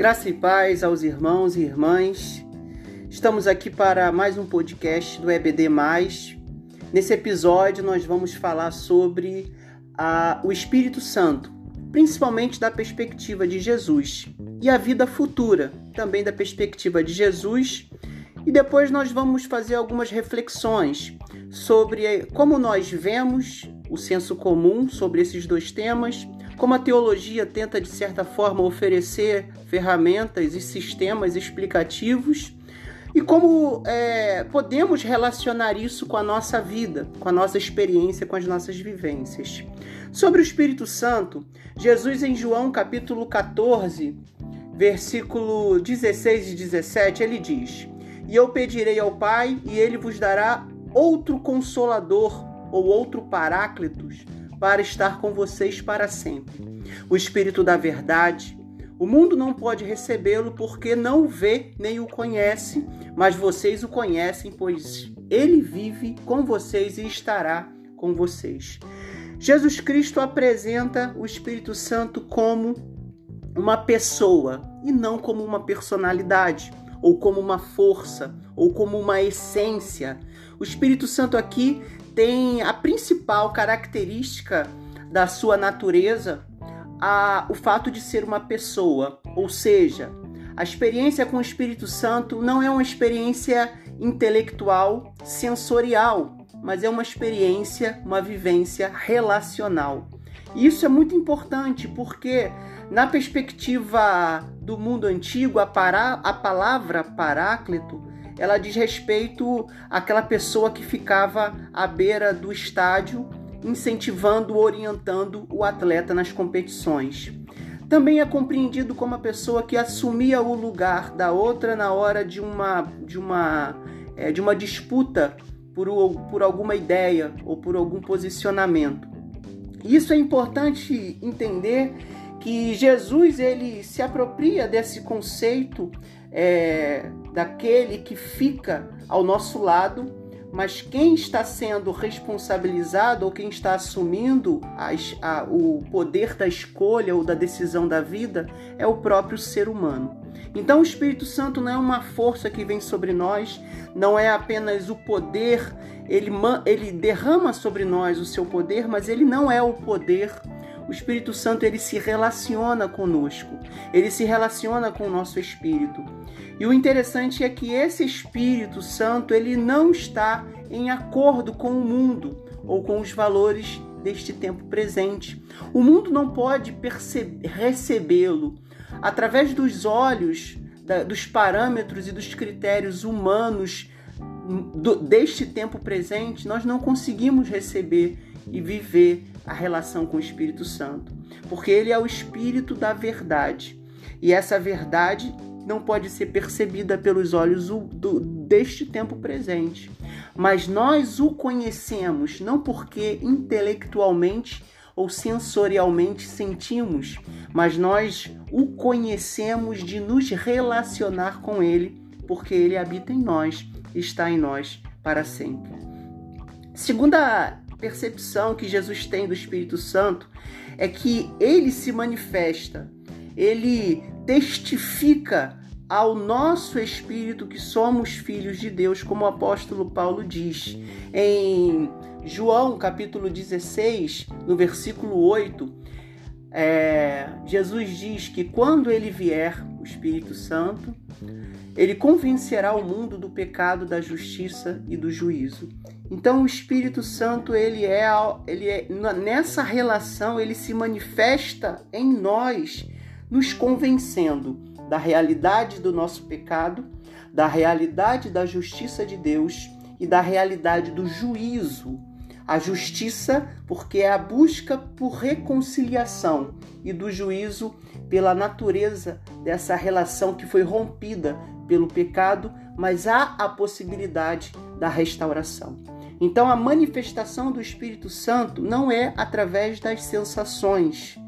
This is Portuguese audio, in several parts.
Graça e paz aos irmãos e irmãs. Estamos aqui para mais um podcast do EBD. Nesse episódio, nós vamos falar sobre a, o Espírito Santo, principalmente da perspectiva de Jesus, e a vida futura, também da perspectiva de Jesus. E depois nós vamos fazer algumas reflexões sobre como nós vemos o senso comum sobre esses dois temas como a teologia tenta, de certa forma, oferecer ferramentas e sistemas explicativos e como é, podemos relacionar isso com a nossa vida, com a nossa experiência, com as nossas vivências. Sobre o Espírito Santo, Jesus em João capítulo 14, versículo 16 e 17, ele diz: E eu pedirei ao Pai, e ele vos dará outro consolador ou outro paráclitos para estar com vocês para sempre. O Espírito da Verdade. O mundo não pode recebê-lo porque não o vê nem o conhece, mas vocês o conhecem, pois ele vive com vocês e estará com vocês. Jesus Cristo apresenta o Espírito Santo como uma pessoa e não como uma personalidade, ou como uma força, ou como uma essência. O Espírito Santo aqui tem a principal característica da sua natureza a, o fato de ser uma pessoa, ou seja, a experiência com o Espírito Santo não é uma experiência intelectual, sensorial, mas é uma experiência, uma vivência relacional. E isso é muito importante porque, na perspectiva do mundo antigo, a, para, a palavra paráclito ela diz respeito àquela pessoa que ficava à beira do estádio, incentivando, orientando o atleta nas competições. Também é compreendido como a pessoa que assumia o lugar da outra na hora de uma, de uma, é, de uma disputa por, por alguma ideia ou por algum posicionamento. Isso é importante entender que Jesus ele se apropria desse conceito é, daquele que fica ao nosso lado, mas quem está sendo responsabilizado ou quem está assumindo a, a, o poder da escolha ou da decisão da vida é o próprio ser humano. Então, o Espírito Santo não é uma força que vem sobre nós, não é apenas o poder, ele, ele derrama sobre nós o seu poder, mas ele não é o poder o Espírito Santo ele se relaciona conosco, ele se relaciona com o nosso espírito. E o interessante é que esse Espírito Santo ele não está em acordo com o mundo ou com os valores deste tempo presente. O mundo não pode recebê-lo através dos olhos, da, dos parâmetros e dos critérios humanos do, deste tempo presente. Nós não conseguimos receber e viver a relação com o Espírito Santo, porque ele é o Espírito da verdade. E essa verdade não pode ser percebida pelos olhos do, deste tempo presente. Mas nós o conhecemos não porque intelectualmente ou sensorialmente sentimos, mas nós o conhecemos de nos relacionar com ele, porque ele habita em nós, está em nós para sempre. Segunda percepção que Jesus tem do Espírito Santo é que ele se manifesta, ele testifica ao nosso espírito que somos filhos de Deus, como o apóstolo Paulo diz em João capítulo 16, no versículo 8. É, Jesus diz que quando ele vier, o Espírito Santo, ele convencerá o mundo do pecado, da justiça e do juízo. Então o Espírito Santo, ele é, ele é nessa relação, ele se manifesta em nós, nos convencendo da realidade do nosso pecado, da realidade da justiça de Deus e da realidade do juízo. A justiça, porque é a busca por reconciliação, e do juízo, pela natureza dessa relação que foi rompida pelo pecado, mas há a possibilidade da restauração. Então, a manifestação do Espírito Santo não é através das sensações,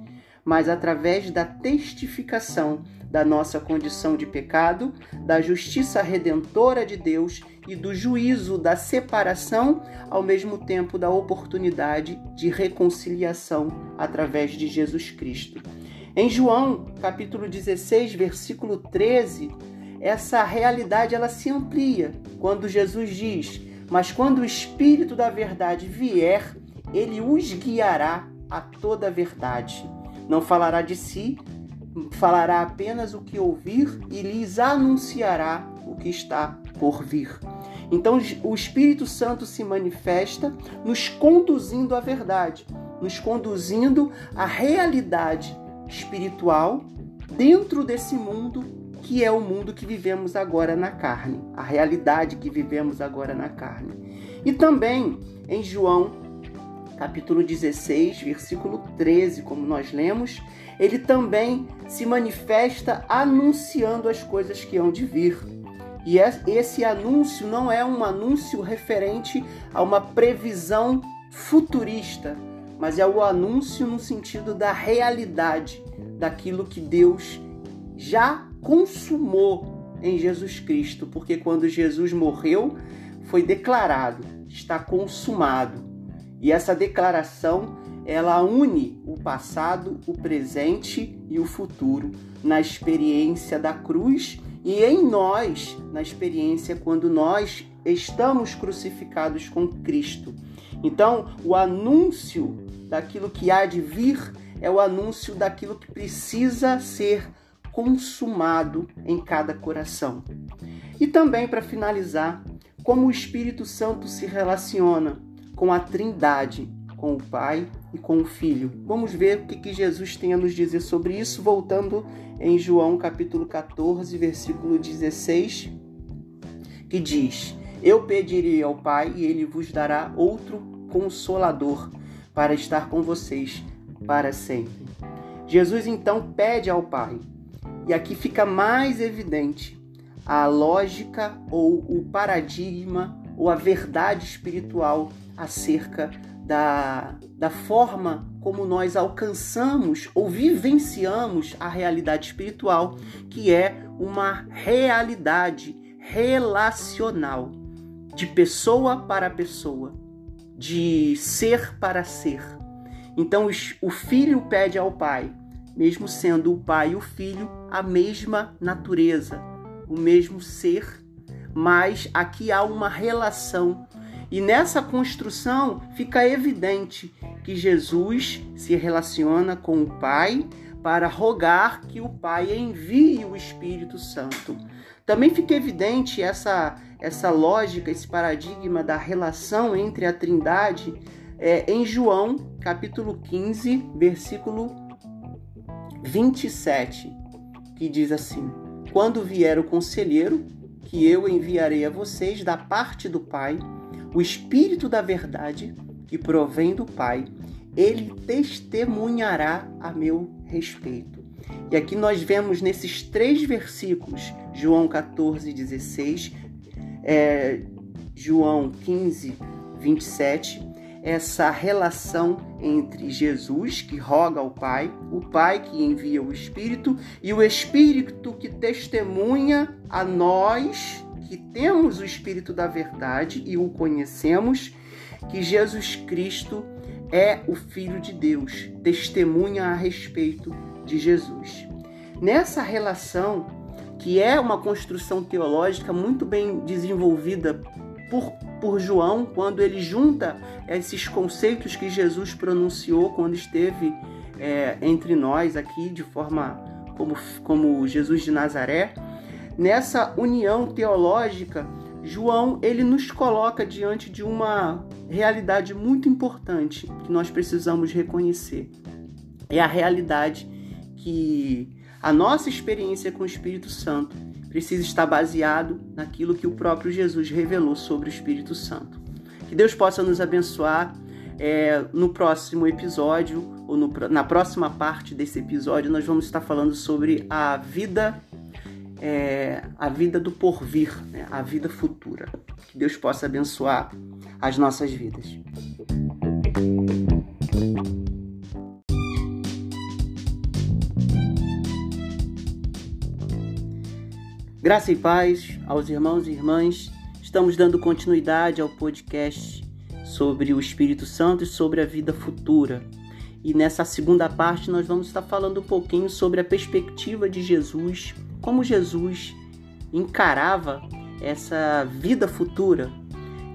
mas através da testificação da nossa condição de pecado, da justiça redentora de Deus e do juízo da separação, ao mesmo tempo da oportunidade de reconciliação através de Jesus Cristo. Em João, capítulo 16, versículo 13, essa realidade ela se amplia quando Jesus diz: "Mas quando o Espírito da verdade vier, ele os guiará a toda a verdade. Não falará de si, falará apenas o que ouvir e lhes anunciará o que está por vir." Então o Espírito Santo se manifesta nos conduzindo à verdade, nos conduzindo à realidade espiritual dentro desse mundo que é o mundo que vivemos agora na carne, a realidade que vivemos agora na carne. E também em João, capítulo 16, versículo 13, como nós lemos, ele também se manifesta anunciando as coisas que hão de vir. E esse anúncio não é um anúncio referente a uma previsão futurista, mas é o anúncio no sentido da realidade daquilo que Deus já consumou em Jesus Cristo, porque quando Jesus morreu, foi declarado, está consumado. E essa declaração, ela une o passado, o presente e o futuro na experiência da cruz e em nós, na experiência quando nós estamos crucificados com Cristo. Então, o anúncio daquilo que há de vir é o anúncio daquilo que precisa ser consumado em cada coração. E também, para finalizar, como o Espírito Santo se relaciona com a Trindade, com o Pai e com o Filho. Vamos ver o que, Jesus tem a nos dizer sobre isso, voltando em João capítulo 14, versículo 16, que diz: Eu pedirei ao Pai e ele vos dará outro consolador para estar com vocês para sempre. Jesus então pede ao Pai, e aqui fica mais evidente a lógica ou o paradigma ou a verdade espiritual acerca da, da forma como nós alcançamos ou vivenciamos a realidade espiritual, que é uma realidade relacional, de pessoa para pessoa, de ser para ser. Então o filho pede ao pai, mesmo sendo o pai e o filho a mesma natureza, o mesmo ser, mas aqui há uma relação e nessa construção fica evidente que Jesus se relaciona com o Pai para rogar que o Pai envie o Espírito Santo. Também fica evidente essa, essa lógica, esse paradigma da relação entre a Trindade é, em João, capítulo 15, versículo 27, que diz assim: Quando vier o conselheiro, que eu enviarei a vocês da parte do Pai, o Espírito da Verdade, que provém do Pai, ele testemunhará a meu respeito. E aqui nós vemos nesses três versículos, João 14, 16, é, João 15, 27, essa relação entre Jesus, que roga ao Pai, o Pai que envia o Espírito, e o Espírito que testemunha a nós que temos o Espírito da Verdade e o conhecemos, que Jesus Cristo é o Filho de Deus, testemunha a respeito de Jesus. Nessa relação, que é uma construção teológica muito bem desenvolvida por, por João, quando ele junta esses conceitos que Jesus pronunciou quando esteve é, entre nós aqui, de forma como, como Jesus de Nazaré, Nessa união teológica, João ele nos coloca diante de uma realidade muito importante que nós precisamos reconhecer. É a realidade que a nossa experiência com o Espírito Santo precisa estar baseado naquilo que o próprio Jesus revelou sobre o Espírito Santo. Que Deus possa nos abençoar. É, no próximo episódio, ou no, na próxima parte desse episódio, nós vamos estar falando sobre a vida é, a vida do porvir, né? a vida futura. Que Deus possa abençoar as nossas vidas. Graça e paz aos irmãos e irmãs. Estamos dando continuidade ao podcast sobre o Espírito Santo e sobre a vida futura. E nessa segunda parte nós vamos estar falando um pouquinho sobre a perspectiva de Jesus, como Jesus encarava essa vida futura,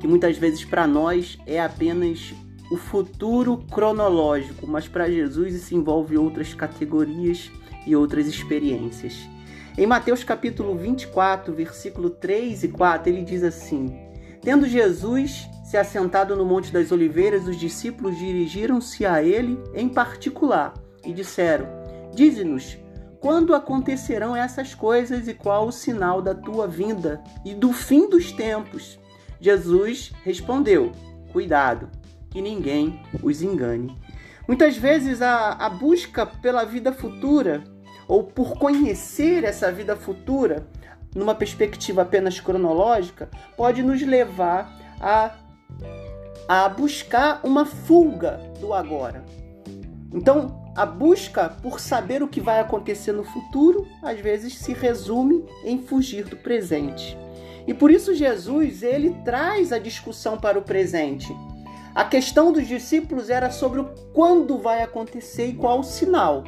que muitas vezes para nós é apenas o futuro cronológico, mas para Jesus isso envolve outras categorias e outras experiências. Em Mateus capítulo 24, versículo 3 e 4, ele diz assim: Tendo Jesus se assentado no Monte das Oliveiras, os discípulos dirigiram-se a ele em particular e disseram: Dize-nos, quando acontecerão essas coisas e qual o sinal da tua vinda e do fim dos tempos? Jesus respondeu: Cuidado, que ninguém os engane. Muitas vezes a, a busca pela vida futura ou por conhecer essa vida futura numa perspectiva apenas cronológica, pode nos levar a, a buscar uma fuga do agora. Então, a busca por saber o que vai acontecer no futuro, às vezes se resume em fugir do presente. E por isso Jesus, ele traz a discussão para o presente. A questão dos discípulos era sobre o quando vai acontecer e qual o sinal.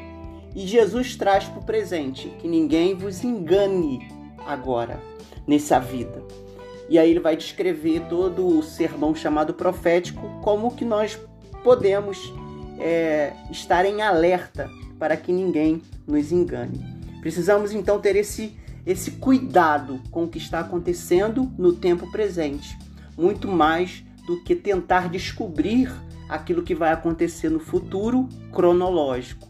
E Jesus traz para o presente que ninguém vos engane agora, nessa vida. E aí ele vai descrever todo o sermão chamado profético, como que nós podemos é, estar em alerta para que ninguém nos engane. Precisamos então ter esse, esse cuidado com o que está acontecendo no tempo presente, muito mais do que tentar descobrir aquilo que vai acontecer no futuro cronológico.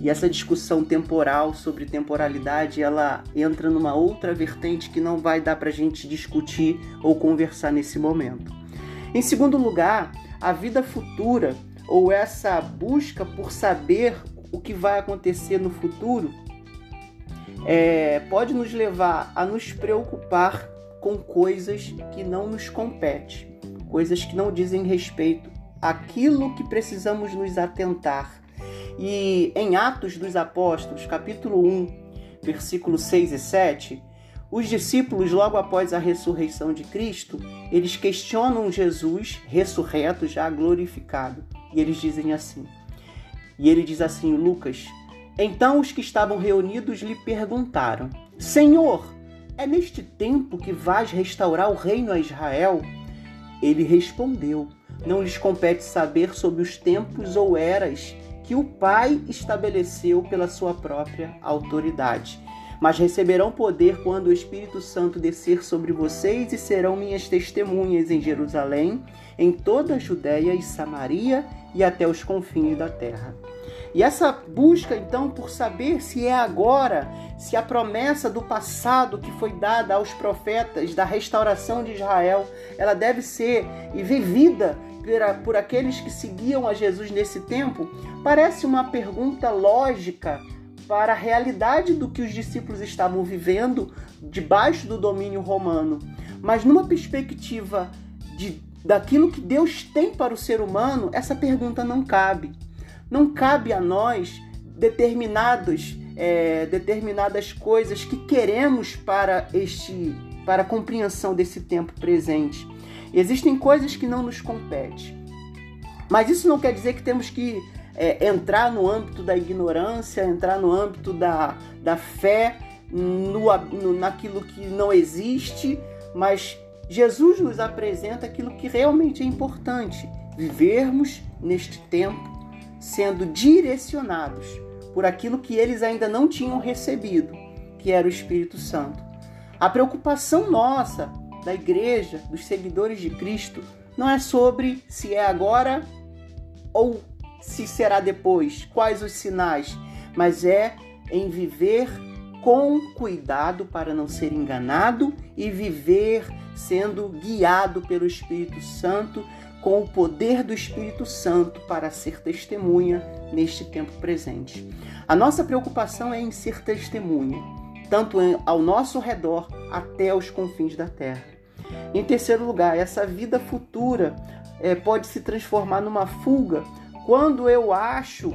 E essa discussão temporal sobre temporalidade, ela entra numa outra vertente que não vai dar para a gente discutir ou conversar nesse momento. Em segundo lugar, a vida futura ou essa busca por saber o que vai acontecer no futuro é, pode nos levar a nos preocupar com coisas que não nos competem, coisas que não dizem respeito àquilo que precisamos nos atentar e em Atos dos Apóstolos, capítulo 1, versículos 6 e 7, os discípulos, logo após a ressurreição de Cristo, eles questionam Jesus ressurreto, já glorificado. E eles dizem assim. E ele diz assim, Lucas: Então os que estavam reunidos lhe perguntaram: Senhor, é neste tempo que vais restaurar o reino a Israel? Ele respondeu: Não lhes compete saber sobre os tempos ou eras que o Pai estabeleceu pela sua própria autoridade. Mas receberão poder quando o Espírito Santo descer sobre vocês e serão minhas testemunhas em Jerusalém, em toda a Judéia e Samaria e até os confins da terra. E essa busca então por saber se é agora, se a promessa do passado que foi dada aos profetas da restauração de Israel, ela deve ser vivida por aqueles que seguiam a Jesus nesse tempo parece uma pergunta lógica para a realidade do que os discípulos estavam vivendo debaixo do domínio romano. Mas numa perspectiva de, daquilo que Deus tem para o ser humano, essa pergunta não cabe. Não cabe a nós determinados, é, determinadas coisas que queremos para este para a compreensão desse tempo presente. Existem coisas que não nos competem. Mas isso não quer dizer que temos que é, entrar no âmbito da ignorância, entrar no âmbito da, da fé, no, no, naquilo que não existe, mas Jesus nos apresenta aquilo que realmente é importante: vivermos neste tempo sendo direcionados por aquilo que eles ainda não tinham recebido, que era o Espírito Santo. A preocupação nossa da igreja, dos seguidores de Cristo, não é sobre se é agora ou se será depois, quais os sinais, mas é em viver com cuidado para não ser enganado e viver sendo guiado pelo Espírito Santo, com o poder do Espírito Santo para ser testemunha neste tempo presente. A nossa preocupação é em ser testemunha, tanto ao nosso redor até os confins da terra. Em terceiro lugar, essa vida futura é, pode se transformar numa fuga quando eu acho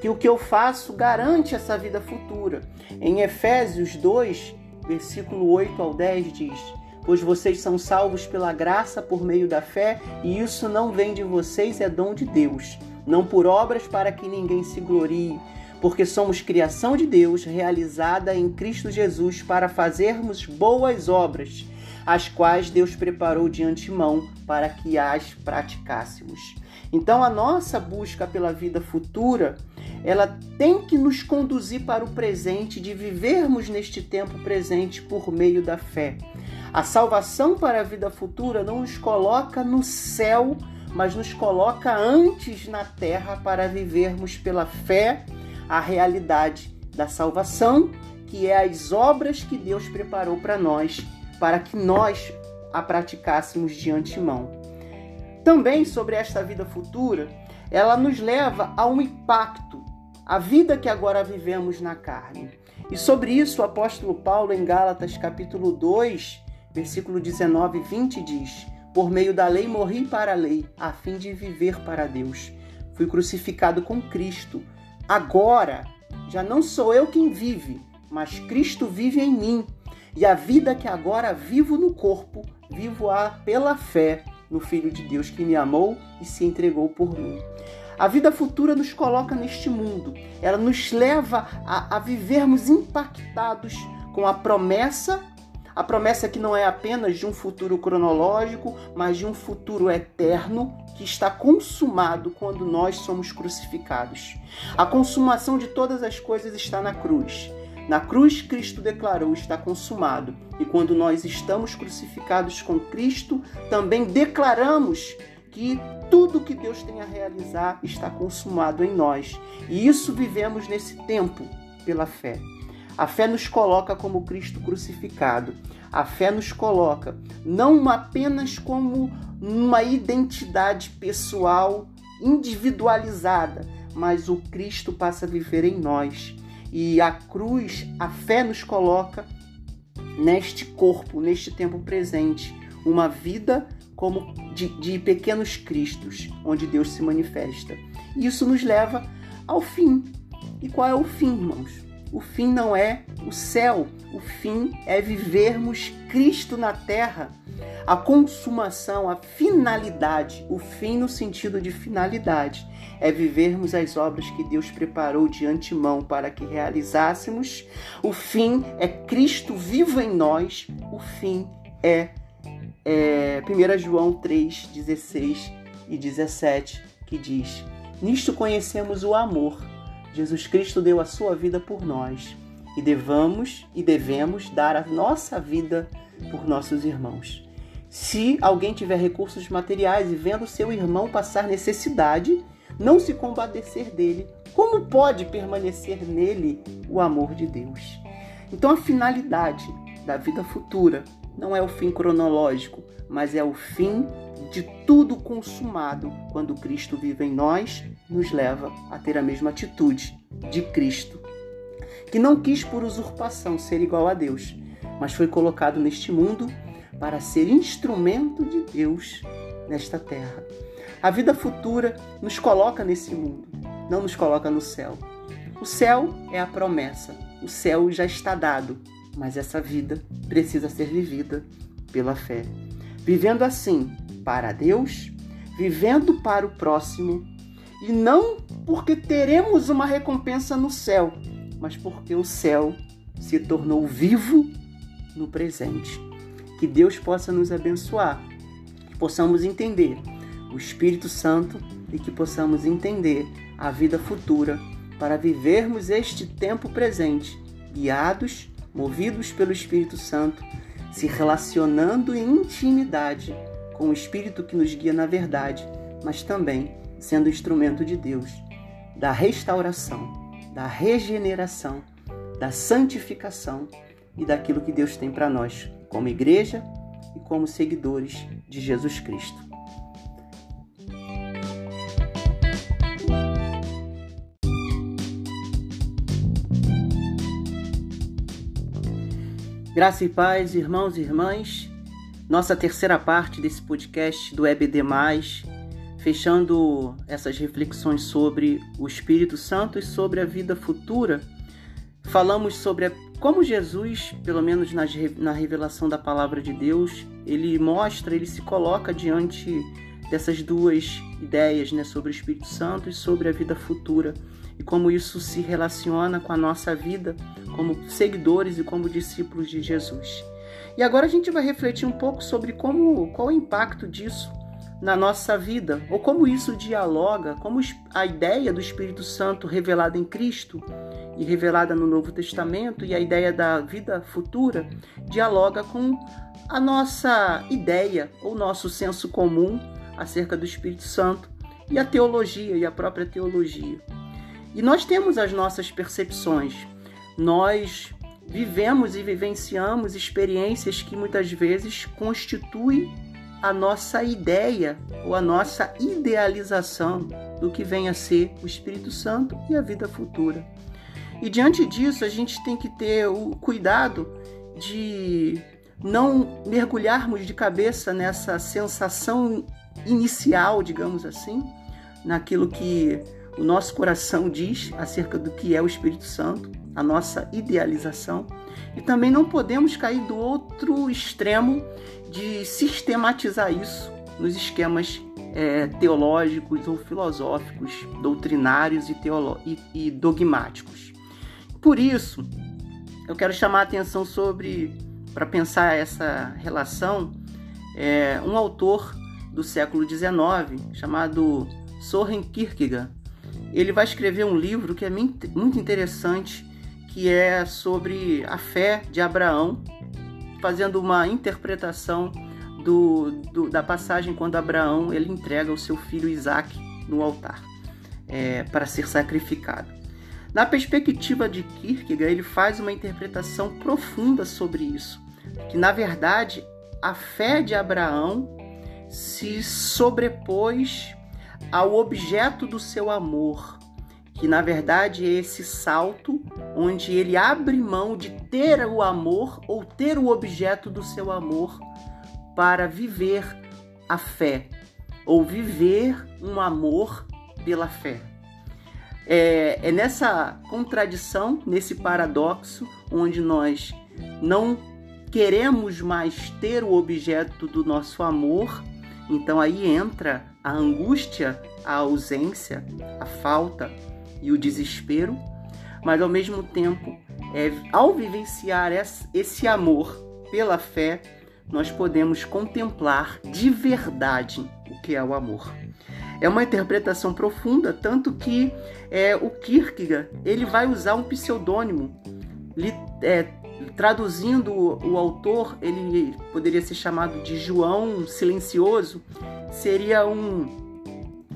que o que eu faço garante essa vida futura. Em Efésios 2, versículo 8 ao 10 diz: Pois vocês são salvos pela graça por meio da fé, e isso não vem de vocês, é dom de Deus. não por obras para que ninguém se glorie, porque somos criação de Deus, realizada em Cristo Jesus para fazermos boas obras, as quais Deus preparou de antemão para que as praticássemos. Então a nossa busca pela vida futura, ela tem que nos conduzir para o presente, de vivermos neste tempo presente por meio da fé. A salvação para a vida futura não nos coloca no céu, mas nos coloca antes na terra para vivermos pela fé a realidade da salvação, que é as obras que Deus preparou para nós, para que nós a praticássemos de antemão. Também sobre esta vida futura, ela nos leva a um impacto, a vida que agora vivemos na carne. E sobre isso o apóstolo Paulo em Gálatas capítulo 2, versículo 19 e 20 diz: Por meio da lei morri para a lei, a fim de viver para Deus. Fui crucificado com Cristo. Agora já não sou eu quem vive, mas Cristo vive em mim. E a vida que agora vivo no corpo, vivo-a pela fé no Filho de Deus que me amou e se entregou por mim. A vida futura nos coloca neste mundo, ela nos leva a, a vivermos impactados com a promessa a promessa que não é apenas de um futuro cronológico, mas de um futuro eterno que está consumado quando nós somos crucificados. A consumação de todas as coisas está na cruz. Na cruz, Cristo declarou: está consumado. E quando nós estamos crucificados com Cristo, também declaramos que tudo que Deus tem a realizar está consumado em nós. E isso vivemos nesse tempo pela fé. A fé nos coloca como Cristo crucificado. A fé nos coloca não apenas como uma identidade pessoal individualizada, mas o Cristo passa a viver em nós. E a cruz, a fé nos coloca neste corpo, neste tempo presente, uma vida como de, de pequenos cristos, onde Deus se manifesta. E isso nos leva ao fim. E qual é o fim, irmãos? O fim não é o céu, o fim é vivermos Cristo na terra a consumação, a finalidade, o fim no sentido de finalidade, é vivermos as obras que Deus preparou de antemão para que realizássemos. O fim é Cristo vivo em nós. O fim é, é 1 João 3, 16 e 17, que diz: Nisto conhecemos o amor. Jesus Cristo deu a sua vida por nós e devamos e devemos dar a nossa vida por nossos irmãos. Se alguém tiver recursos materiais e vendo seu irmão passar necessidade, não se compadecer dele, como pode permanecer nele o amor de Deus? Então, a finalidade da vida futura não é o fim cronológico, mas é o fim de tudo consumado quando Cristo vive em nós, nos leva a ter a mesma atitude de Cristo, que não quis por usurpação ser igual a Deus, mas foi colocado neste mundo para ser instrumento de Deus nesta terra. A vida futura nos coloca nesse mundo, não nos coloca no céu. O céu é a promessa, o céu já está dado, mas essa vida precisa ser vivida pela fé. Vivendo assim para Deus, vivendo para o próximo, e não porque teremos uma recompensa no céu, mas porque o céu se tornou vivo no presente. Que Deus possa nos abençoar, que possamos entender o Espírito Santo e que possamos entender a vida futura para vivermos este tempo presente, guiados, movidos pelo Espírito Santo, se relacionando em intimidade com o Espírito que nos guia na verdade, mas também sendo instrumento de Deus da restauração, da regeneração, da santificação e daquilo que Deus tem para nós como igreja e como seguidores de Jesus Cristo. Graça e paz, irmãos e irmãs. Nossa terceira parte desse podcast do EBD, fechando essas reflexões sobre o Espírito Santo e sobre a vida futura, falamos sobre a como Jesus, pelo menos na revelação da palavra de Deus, ele mostra, ele se coloca diante dessas duas ideias, né, sobre o Espírito Santo e sobre a vida futura e como isso se relaciona com a nossa vida como seguidores e como discípulos de Jesus. E agora a gente vai refletir um pouco sobre como qual o impacto disso na nossa vida, ou como isso dialoga, como a ideia do Espírito Santo revelada em Cristo e revelada no Novo Testamento e a ideia da vida futura dialoga com a nossa ideia ou nosso senso comum acerca do Espírito Santo e a teologia e a própria teologia. E nós temos as nossas percepções. Nós vivemos e vivenciamos experiências que muitas vezes constituem a nossa ideia ou a nossa idealização do que vem a ser o Espírito Santo e a vida futura. E diante disso, a gente tem que ter o cuidado de não mergulharmos de cabeça nessa sensação inicial, digamos assim, naquilo que o nosso coração diz acerca do que é o Espírito Santo, a nossa idealização. E também não podemos cair do outro extremo de sistematizar isso nos esquemas é, teológicos ou filosóficos, doutrinários e, e, e dogmáticos. Por isso, eu quero chamar a atenção sobre, para pensar essa relação, é, um autor do século XIX chamado Soren Kierkegaard. Ele vai escrever um livro que é muito interessante, que é sobre a fé de Abraão, fazendo uma interpretação do, do, da passagem quando Abraão ele entrega o seu filho Isaac no altar é, para ser sacrificado. Na perspectiva de Kierkegaard, ele faz uma interpretação profunda sobre isso, que na verdade a fé de Abraão se sobrepôs ao objeto do seu amor, que na verdade é esse salto onde ele abre mão de ter o amor ou ter o objeto do seu amor para viver a fé ou viver um amor pela fé. É, é nessa contradição, nesse paradoxo, onde nós não queremos mais ter o objeto do nosso amor, então aí entra a angústia, a ausência, a falta e o desespero, mas ao mesmo tempo, é, ao vivenciar esse amor pela fé, nós podemos contemplar de verdade o que é o amor. É uma interpretação profunda, tanto que é, o Kierkegaard ele vai usar um pseudônimo, é, traduzindo o, o autor, ele poderia ser chamado de João Silencioso, seria um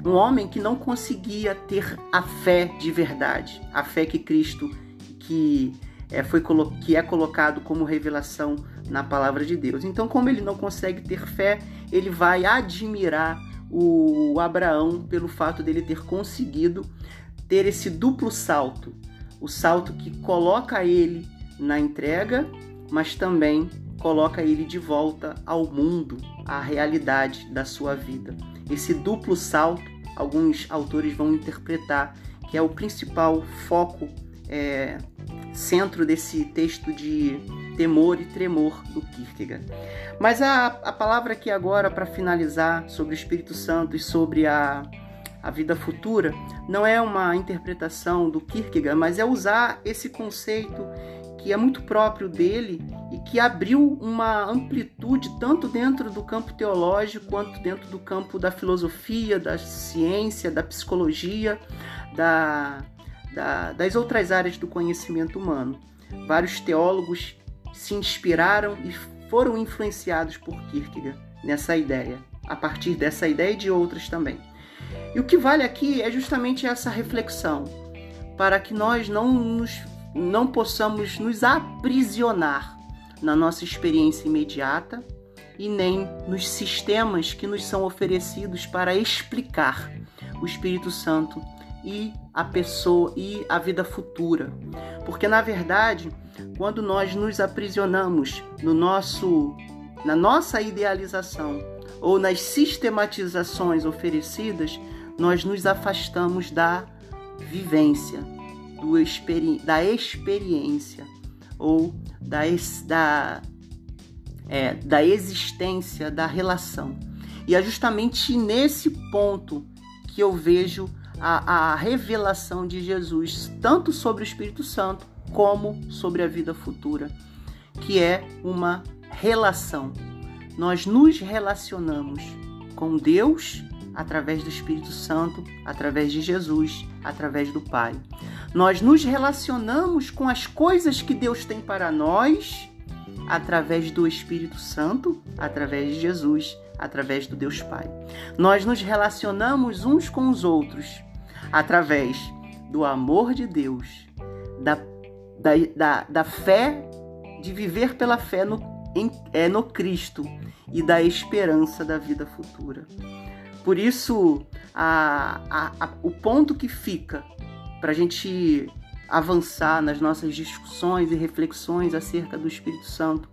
um homem que não conseguia ter a fé de verdade, a fé que Cristo que é, foi que é colocado como revelação na palavra de Deus. Então, como ele não consegue ter fé, ele vai admirar o Abraão pelo fato dele ter conseguido ter esse duplo salto, o salto que coloca ele na entrega, mas também coloca ele de volta ao mundo, à realidade da sua vida. Esse duplo salto alguns autores vão interpretar que é o principal foco, é, centro desse texto de temor e tremor do Kierkegaard. Mas a, a palavra aqui agora, para finalizar, sobre o Espírito Santo e sobre a, a vida futura, não é uma interpretação do Kierkegaard, mas é usar esse conceito que é muito próprio dele e que abriu uma amplitude tanto dentro do campo teológico quanto dentro do campo da filosofia, da ciência, da psicologia, da, da, das outras áreas do conhecimento humano. Vários teólogos se inspiraram e foram influenciados por Kierkegaard nessa ideia, a partir dessa ideia e de outras também. E o que vale aqui é justamente essa reflexão, para que nós não nos não possamos nos aprisionar na nossa experiência imediata e nem nos sistemas que nos são oferecidos para explicar o Espírito Santo e a pessoa e a vida futura. Porque na verdade, quando nós nos aprisionamos no nosso na nossa idealização ou nas sistematizações oferecidas, nós nos afastamos da vivência, do experi da experiência ou da, da, é, da existência da relação. E é justamente nesse ponto que eu vejo a, a revelação de Jesus, tanto sobre o Espírito Santo como sobre a vida futura, que é uma relação. Nós nos relacionamos com Deus através do Espírito Santo, através de Jesus, através do Pai. Nós nos relacionamos com as coisas que Deus tem para nós através do Espírito Santo, através de Jesus, através do Deus Pai. Nós nos relacionamos uns com os outros através do amor de Deus, da, da, da, da fé, de viver pela fé no, em, é, no Cristo e da esperança da vida futura. Por isso, a, a, a, o ponto que fica para a gente avançar nas nossas discussões e reflexões acerca do Espírito Santo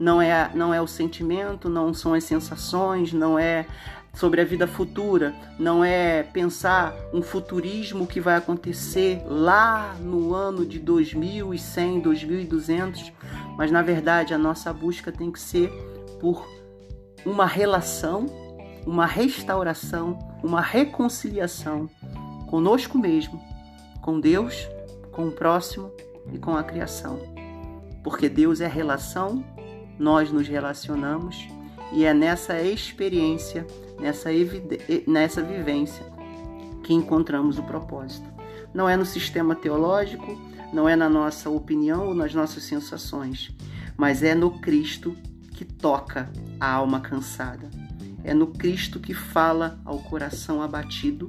não é, não é o sentimento, não são as sensações, não é sobre a vida futura, não é pensar um futurismo que vai acontecer lá no ano de 2100, 2200, mas na verdade a nossa busca tem que ser por uma relação, uma restauração, uma reconciliação conosco mesmo, com Deus, com o próximo e com a criação. Porque Deus é relação, nós nos relacionamos e é nessa experiência nessa, nessa vivência que encontramos o propósito. Não é no sistema teológico, não é na nossa opinião ou nas nossas sensações, mas é no Cristo que toca a alma cansada. É no Cristo que fala ao coração abatido.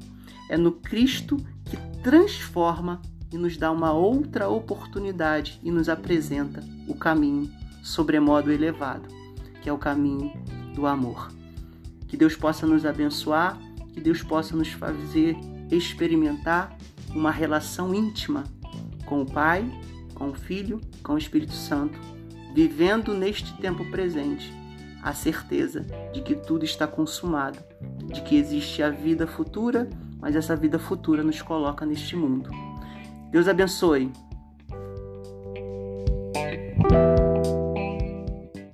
É no Cristo que transforma e nos dá uma outra oportunidade e nos apresenta o caminho sobremodo elevado, que é o caminho do amor. Que Deus possa nos abençoar, que Deus possa nos fazer experimentar uma relação íntima com o Pai, com o Filho, com o Espírito Santo, vivendo neste tempo presente a certeza de que tudo está consumado, de que existe a vida futura, mas essa vida futura nos coloca neste mundo. Deus abençoe.